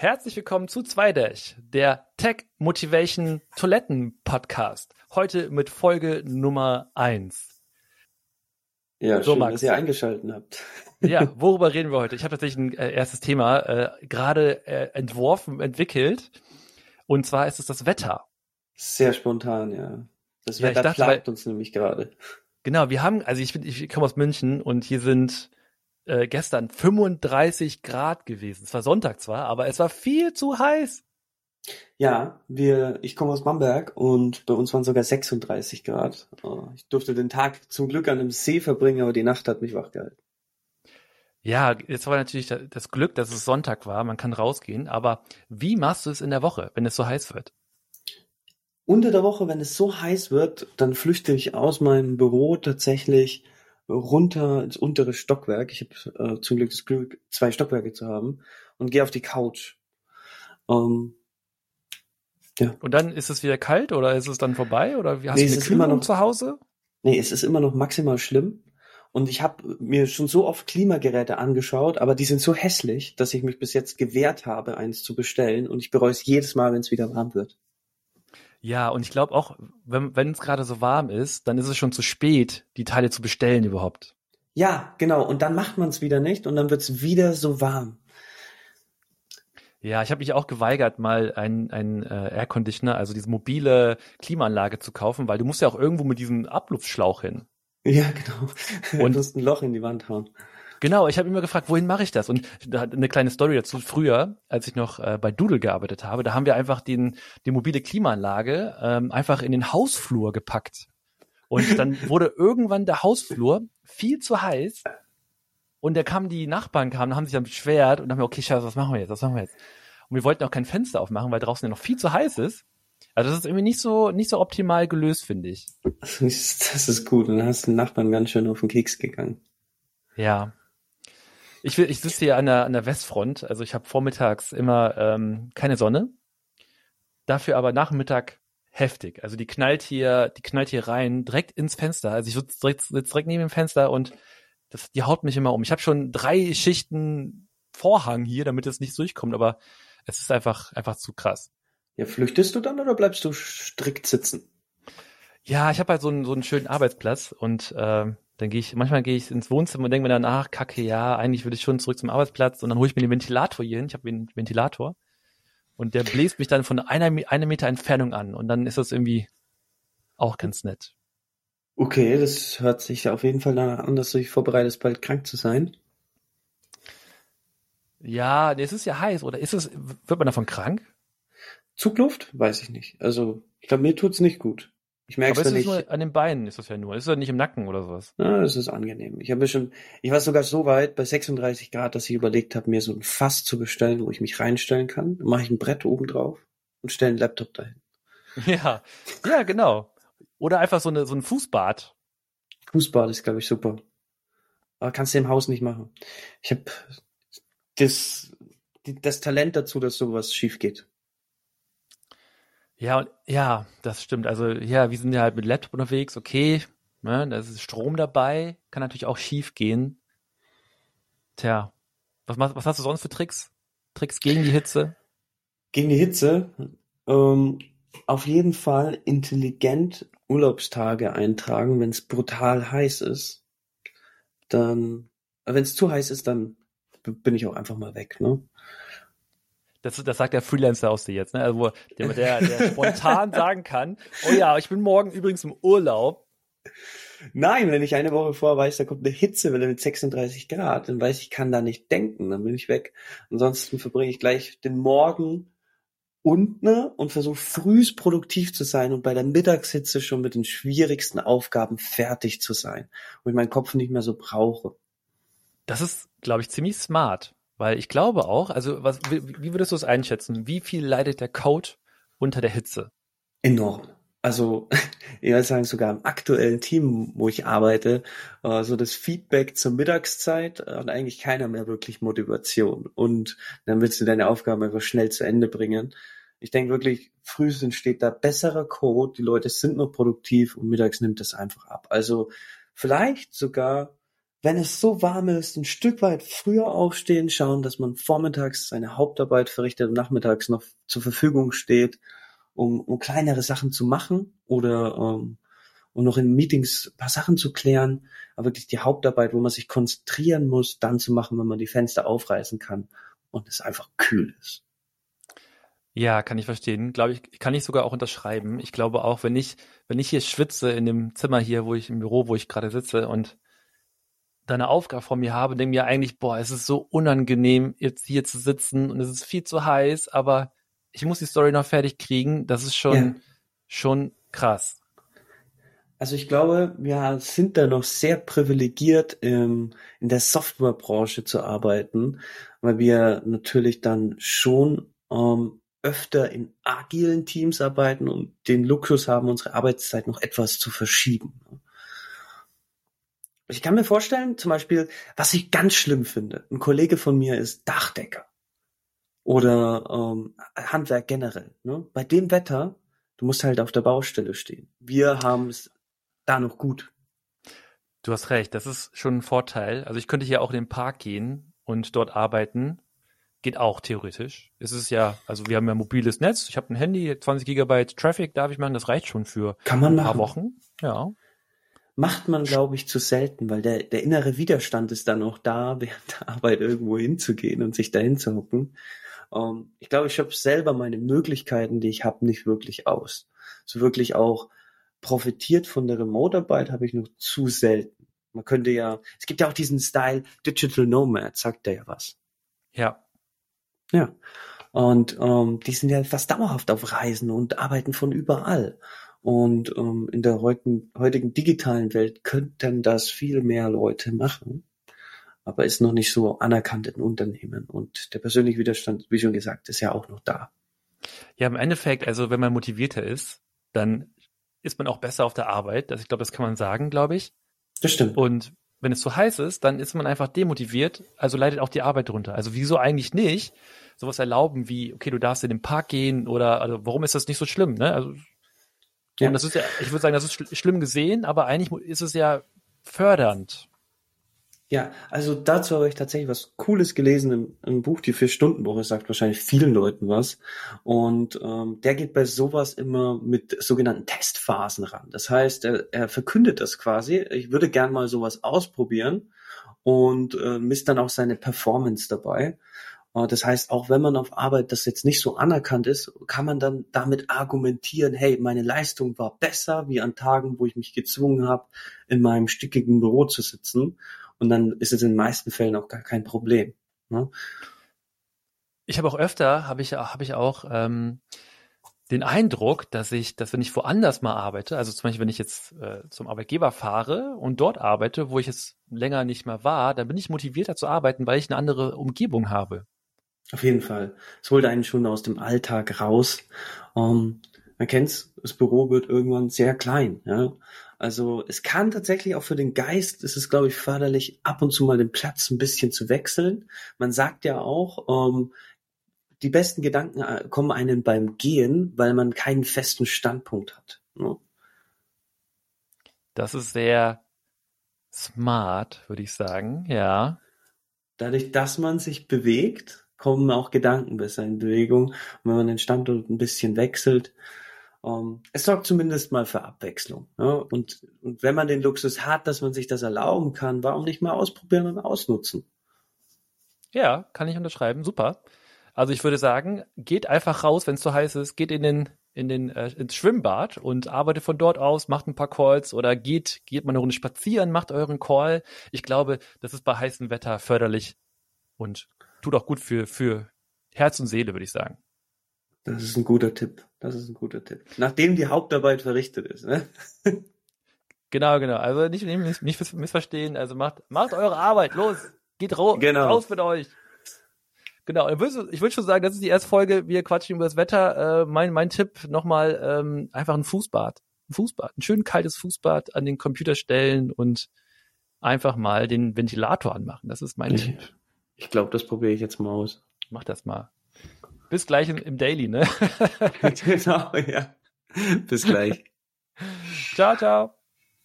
Herzlich willkommen zu Zweidash, der Tech Motivation Toiletten Podcast. Heute mit Folge Nummer eins. Ja, so, schön, Max. dass ihr eingeschaltet habt. Ja, worüber reden wir heute? Ich habe tatsächlich ein äh, erstes Thema äh, gerade äh, entworfen, entwickelt. Und zwar ist es das Wetter. Sehr spontan, ja. Das Wetter ja, plagt uns nämlich gerade. Genau, wir haben, also ich bin, ich komme aus München und hier sind äh, gestern 35 Grad gewesen. Es war Sonntag zwar, aber es war viel zu heiß. Ja, wir, ich komme aus Bamberg und bei uns waren sogar 36 Grad. Oh, ich durfte den Tag zum Glück an einem See verbringen, aber die Nacht hat mich wachgehalten. Ja, jetzt war natürlich das Glück, dass es Sonntag war, man kann rausgehen, aber wie machst du es in der Woche, wenn es so heiß wird? Unter der Woche, wenn es so heiß wird, dann flüchte ich aus meinem Büro tatsächlich runter ins untere Stockwerk. Ich habe äh, zum Glück das Glück, zwei Stockwerke zu haben und gehe auf die Couch. Ähm, ja. Und dann ist es wieder kalt oder ist es dann vorbei oder wie hast nee, du eine Kühlung noch, zu Hause? Nee, es ist immer noch maximal schlimm. Und ich habe mir schon so oft Klimageräte angeschaut, aber die sind so hässlich, dass ich mich bis jetzt gewehrt habe, eins zu bestellen. Und ich bereue es jedes Mal, wenn es wieder warm wird. Ja, und ich glaube auch, wenn es gerade so warm ist, dann ist es schon zu spät, die Teile zu bestellen überhaupt. Ja, genau. Und dann macht man es wieder nicht und dann wird es wieder so warm. Ja, ich habe mich auch geweigert, mal ein, ein äh, Air Conditioner, also diese mobile Klimaanlage zu kaufen, weil du musst ja auch irgendwo mit diesem Abluftschlauch hin. Ja, genau. Und du musst ein Loch in die Wand hauen. Genau, ich habe immer gefragt, wohin mache ich das? Und da hat eine kleine Story dazu. Früher, als ich noch äh, bei Doodle gearbeitet habe, da haben wir einfach den, die mobile Klimaanlage ähm, einfach in den Hausflur gepackt. Und dann wurde irgendwann der Hausflur viel zu heiß. Und da kamen die Nachbarn kamen, haben sich dann beschwert und haben mir, okay, Scheiße, was machen wir jetzt? Was machen wir jetzt? Und wir wollten auch kein Fenster aufmachen, weil draußen ja noch viel zu heiß ist. Also das ist irgendwie nicht so nicht so optimal gelöst, finde ich. Das ist gut. Und dann hast du den Nachbarn ganz schön auf den Keks gegangen. Ja, ich, ich sitze hier an der, an der Westfront, also ich habe vormittags immer ähm, keine Sonne, dafür aber Nachmittag heftig. Also die knallt hier, die knallt hier rein, direkt ins Fenster. Also ich sitze direkt, sitz direkt neben dem Fenster und das, die haut mich immer um. Ich habe schon drei Schichten Vorhang hier, damit es nicht durchkommt, aber es ist einfach, einfach zu krass. Ja, flüchtest du dann oder bleibst du strikt sitzen? Ja, ich habe halt so einen, so einen schönen Arbeitsplatz und äh, dann gehe ich, manchmal gehe ich ins Wohnzimmer und denke mir dann, ach, kacke, ja, eigentlich würde ich schon zurück zum Arbeitsplatz und dann hole ich mir den Ventilator hier hin. Ich habe einen Ventilator und der bläst mich dann von einer, einer Meter Entfernung an und dann ist das irgendwie auch ganz nett. Okay, das hört sich auf jeden Fall danach an, dass du dich vorbereitest, bald krank zu sein. Ja, es ist ja heiß, oder ist es, wird man davon krank? Zugluft? Weiß ich nicht. Also, ich glaube, mir tut's nicht gut. Ich merke es nicht. Nur an den Beinen ist das ja nur. Ist das nicht im Nacken oder sowas? Ja, das ist angenehm. Ich habe schon, ich war sogar so weit bei 36 Grad, dass ich überlegt habe, mir so ein Fass zu bestellen, wo ich mich reinstellen kann. Dann mache ich ein Brett oben drauf und stelle einen Laptop dahin. Ja, ja, genau. Oder einfach so eine so ein Fußbad. Fußbad ist, glaube ich, super. Aber kannst du im Haus nicht machen. Ich habe das, das Talent dazu, dass sowas schief geht. Ja, ja, das stimmt. Also ja, wir sind ja halt mit Laptop unterwegs, okay, ne, da ist Strom dabei, kann natürlich auch schief gehen. Tja, was, was hast du sonst für Tricks? Tricks gegen die Hitze? Gegen die Hitze? Ähm, auf jeden Fall intelligent Urlaubstage eintragen, wenn es brutal heiß ist. Dann, wenn es zu heiß ist, dann bin ich auch einfach mal weg, ne? Das, das sagt der Freelancer aus dir jetzt, ne? Also, der, der, der spontan sagen kann, oh ja, ich bin morgen übrigens im Urlaub. Nein, wenn ich eine Woche vorher weiß, da kommt eine Hitzewelle mit 36 Grad, dann weiß ich, kann da nicht denken, dann bin ich weg. Ansonsten verbringe ich gleich den Morgen unten und versuche frühst produktiv zu sein und bei der Mittagshitze schon mit den schwierigsten Aufgaben fertig zu sein, wo ich meinen Kopf nicht mehr so brauche. Das ist, glaube ich, ziemlich smart. Weil ich glaube auch, also was, wie, wie würdest du es einschätzen? Wie viel leidet der Code unter der Hitze? Enorm. Also, ich würde sagen, sogar im aktuellen Team, wo ich arbeite, äh, so das Feedback zur Mittagszeit hat eigentlich keiner mehr wirklich Motivation. Und dann willst du deine Aufgaben einfach schnell zu Ende bringen. Ich denke wirklich, frühestens entsteht da besserer Code, die Leute sind noch produktiv und mittags nimmt das einfach ab. Also vielleicht sogar wenn es so warm ist, ein Stück weit früher aufstehen, schauen, dass man vormittags seine Hauptarbeit verrichtet und nachmittags noch zur Verfügung steht, um, um kleinere Sachen zu machen oder um, um noch in Meetings paar Sachen zu klären, aber wirklich die Hauptarbeit, wo man sich konzentrieren muss, dann zu machen, wenn man die Fenster aufreißen kann und es einfach kühl ist. Ja, kann ich verstehen. Glaube ich, kann ich sogar auch unterschreiben. Ich glaube auch, wenn ich, wenn ich hier schwitze in dem Zimmer hier, wo ich im Büro, wo ich gerade sitze und da eine Aufgabe vor mir habe, denke mir eigentlich, boah, es ist so unangenehm, jetzt hier zu sitzen und es ist viel zu heiß, aber ich muss die Story noch fertig kriegen. Das ist schon, ja. schon krass. Also ich glaube, wir sind da noch sehr privilegiert, ähm, in der Softwarebranche zu arbeiten, weil wir natürlich dann schon ähm, öfter in agilen Teams arbeiten und den Luxus haben, unsere Arbeitszeit noch etwas zu verschieben. Ich kann mir vorstellen, zum Beispiel, was ich ganz schlimm finde. Ein Kollege von mir ist Dachdecker oder ähm, Handwerk generell. Ne? Bei dem Wetter, du musst halt auf der Baustelle stehen. Wir haben es da noch gut. Du hast recht, das ist schon ein Vorteil. Also ich könnte hier auch in den Park gehen und dort arbeiten. Geht auch theoretisch. Es ist ja, also wir haben ja mobiles Netz. Ich habe ein Handy, 20 Gigabyte Traffic darf ich machen. Das reicht schon für Kann man ein paar machen. Wochen. Ja. Macht man, glaube ich, zu selten, weil der, der innere Widerstand ist dann auch da, während der Arbeit irgendwo hinzugehen und sich dahin zu hocken. Ähm, ich glaube, ich schöpfe selber meine Möglichkeiten, die ich habe, nicht wirklich aus. So wirklich auch profitiert von der Remote-Arbeit habe ich noch zu selten. Man könnte ja, es gibt ja auch diesen Style Digital Nomad, sagt der ja was. Ja. Ja. Und ähm, die sind ja fast dauerhaft auf Reisen und arbeiten von überall. Und ähm, in der heutigen, heutigen digitalen Welt könnten das viel mehr Leute machen, aber ist noch nicht so anerkannt in Unternehmen. Und der persönliche Widerstand, wie schon gesagt, ist ja auch noch da. Ja, im Endeffekt, also wenn man motivierter ist, dann ist man auch besser auf der Arbeit. Also ich glaube, das kann man sagen, glaube ich. Das stimmt. Und wenn es zu heiß ist, dann ist man einfach demotiviert, also leidet auch die Arbeit drunter. Also wieso eigentlich nicht sowas erlauben wie, okay, du darfst in den Park gehen oder also warum ist das nicht so schlimm, ne? Also ja. und das ist ja, ich würde sagen, das ist schl schlimm gesehen, aber eigentlich ist es ja fördernd. Ja, also dazu habe ich tatsächlich was Cooles gelesen im, im Buch, die Vier-Stunden-Woche sagt wahrscheinlich vielen Leuten was. Und ähm, der geht bei sowas immer mit sogenannten Testphasen ran. Das heißt, er, er verkündet das quasi. Ich würde gern mal sowas ausprobieren und äh, misst dann auch seine Performance dabei. Äh, das heißt, auch wenn man auf Arbeit das jetzt nicht so anerkannt ist, kann man dann damit argumentieren, hey, meine Leistung war besser wie an Tagen, wo ich mich gezwungen habe, in meinem stickigen Büro zu sitzen. Und dann ist es in den meisten Fällen auch gar kein Problem. Ne? Ich habe auch öfter, habe ich, habe ich auch ähm, den Eindruck, dass ich, dass wenn ich woanders mal arbeite, also zum Beispiel wenn ich jetzt äh, zum Arbeitgeber fahre und dort arbeite, wo ich jetzt länger nicht mehr war, dann bin ich motivierter zu arbeiten, weil ich eine andere Umgebung habe. Auf jeden Fall. Es holt einen schon aus dem Alltag raus. Um, ähm, man kennt's, das Büro wird irgendwann sehr klein. Ja? Also es kann tatsächlich auch für den Geist, ist es glaube ich förderlich, ab und zu mal den Platz ein bisschen zu wechseln. Man sagt ja auch, ähm, die besten Gedanken äh, kommen einem beim Gehen, weil man keinen festen Standpunkt hat. Ne? Das ist sehr smart, würde ich sagen, ja. Dadurch, dass man sich bewegt, kommen auch Gedanken besser in Bewegung. Und wenn man den Standort ein bisschen wechselt, ähm, es sorgt zumindest mal für Abwechslung. Ja? Und, und wenn man den Luxus hat, dass man sich das erlauben kann, warum nicht mal ausprobieren und ausnutzen? Ja, kann ich unterschreiben. Super. Also ich würde sagen, geht einfach raus, wenn es so heiß ist, geht in den in den äh, ins Schwimmbad und arbeitet von dort aus, macht ein paar Calls oder geht geht mal eine Runde spazieren, macht euren Call. Ich glaube, das ist bei heißem Wetter förderlich und tut auch gut für für Herz und Seele, würde ich sagen. Das ist ein guter Tipp. Das ist ein guter Tipp. Nachdem die Hauptarbeit verrichtet ist, ne? Genau, genau. Also nicht, nicht, nicht missverstehen. Also macht, macht eure Arbeit. Los. Geht ra genau. raus mit euch. Genau. Ich würde schon sagen, das ist die erste Folge. Wir quatschen über das Wetter. Äh, mein, mein Tipp nochmal, ähm, einfach ein Fußbad. Ein Fußbad. Ein schön kaltes Fußbad an den Computer stellen und einfach mal den Ventilator anmachen. Das ist mein ich, Tipp. Ich glaube, das probiere ich jetzt mal aus. Mach das mal. Bis gleich im Daily, ne? genau, ja. Bis gleich. ciao, ciao.